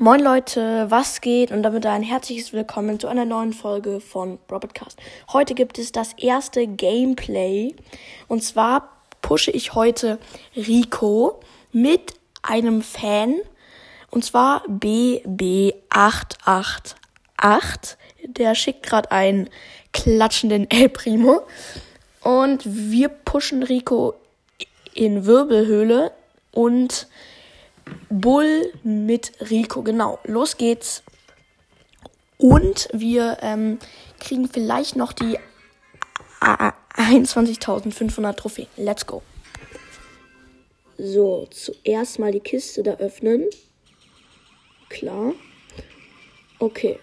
Moin Leute, was geht? Und damit ein herzliches Willkommen zu einer neuen Folge von Robotcast. Heute gibt es das erste Gameplay. Und zwar pushe ich heute Rico mit einem Fan. Und zwar BB888. Der schickt gerade einen klatschenden El Primo. Und wir pushen Rico in Wirbelhöhle und Bull mit Rico. Genau, los geht's. Und wir ähm, kriegen vielleicht noch die 21.500 Trophäen. Let's go. So, zuerst mal die Kiste da öffnen. Klar. Okay.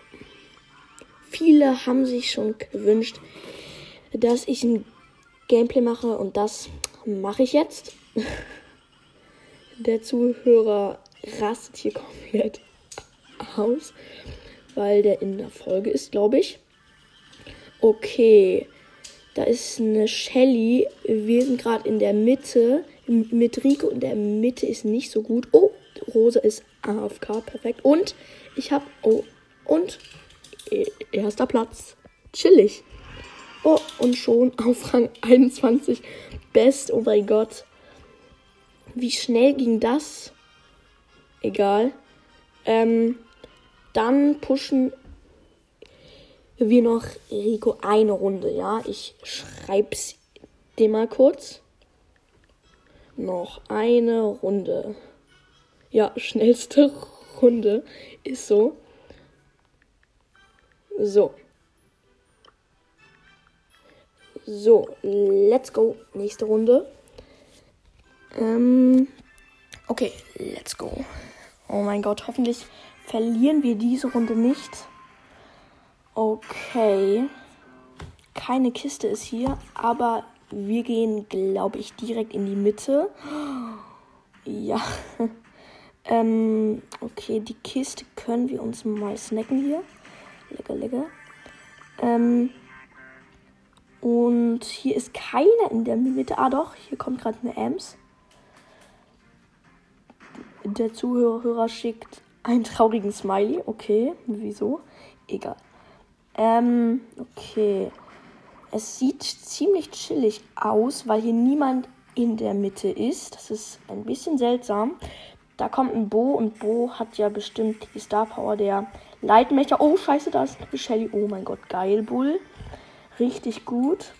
Viele haben sich schon gewünscht, dass ich ein Gameplay mache und das mache ich jetzt. der Zuhörer rastet hier komplett aus, weil der in der Folge ist, glaube ich. Okay, da ist eine Shelly. Wir sind gerade in der Mitte mit Rico. In der Mitte ist nicht so gut. Oh, Rosa ist AFK, perfekt. Und ich habe, oh, und erster Platz. Chillig. Oh, und schon auf Rang 21. Best, oh mein Gott. Wie schnell ging das? Egal. Ähm, dann pushen wir noch Rico eine Runde, ja? Ich schreib's dir mal kurz. Noch eine Runde. Ja, schnellste Runde ist so. So. So, let's go. Nächste Runde. Ähm, okay, let's go. Oh mein Gott, hoffentlich verlieren wir diese Runde nicht. Okay. Keine Kiste ist hier, aber wir gehen, glaube ich, direkt in die Mitte. Ja. ähm, okay, die Kiste können wir uns mal snacken hier. Lecker, lecker. Ähm, und hier ist keiner in der Mitte. Ah doch, hier kommt gerade eine Ems der Zuhörer schickt einen traurigen Smiley. Okay, wieso? Egal. Ähm, okay. Es sieht ziemlich chillig aus, weil hier niemand in der Mitte ist. Das ist ein bisschen seltsam. Da kommt ein Bo und Bo hat ja bestimmt die Star Power der Leitmecher. Oh, scheiße, da ist Shelly. Oh mein Gott, geil, Bull. Richtig gut.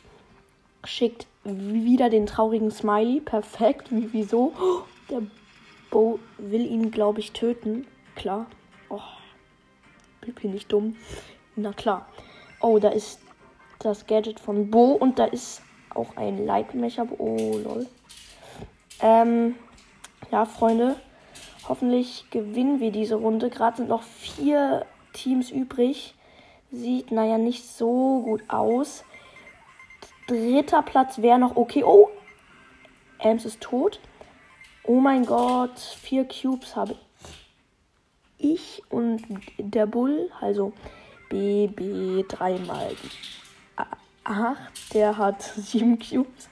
Schickt wieder den traurigen Smiley. Perfekt. Wie, wieso? Oh, der Bo will ihn, glaube ich, töten. Klar. Oh, bin ich dumm. Na klar. Oh, da ist das Gadget von Bo und da ist auch ein Leitmecher. Oh, lol. Ähm, ja, Freunde. Hoffentlich gewinnen wir diese Runde. Gerade sind noch vier Teams übrig. Sieht, naja, nicht so gut aus. Dritter Platz wäre noch okay. Oh, Ems ist tot. Oh mein Gott, vier Cubes habe ich und der Bull, also BB dreimal 8, der hat sieben Cubes.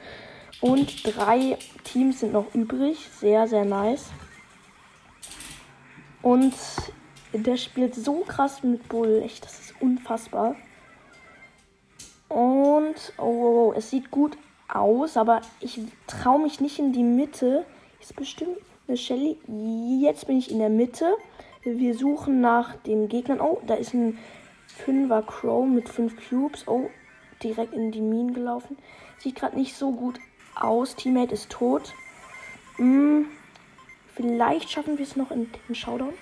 Und drei Teams sind noch übrig. Sehr, sehr nice. Und der spielt so krass mit Bull. Echt, das ist unfassbar. Und, oh es sieht gut aus, aber ich traue mich nicht in die Mitte ist bestimmt eine Shelly. Jetzt bin ich in der Mitte. Wir suchen nach den Gegnern. Oh, da ist ein 5er Crow mit 5 Cubes. Oh, direkt in die Minen gelaufen. Sieht gerade nicht so gut aus. Teammate ist tot. Hm, vielleicht schaffen wir es noch in den Showdown.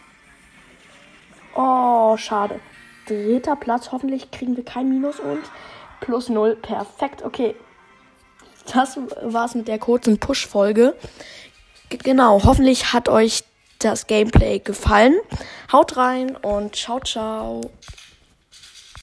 Oh, schade. Dritter Platz. Hoffentlich kriegen wir kein Minus und plus 0. Perfekt. Okay. Das war's mit der kurzen Push-Folge. Genau, hoffentlich hat euch das Gameplay gefallen. Haut rein und ciao, ciao.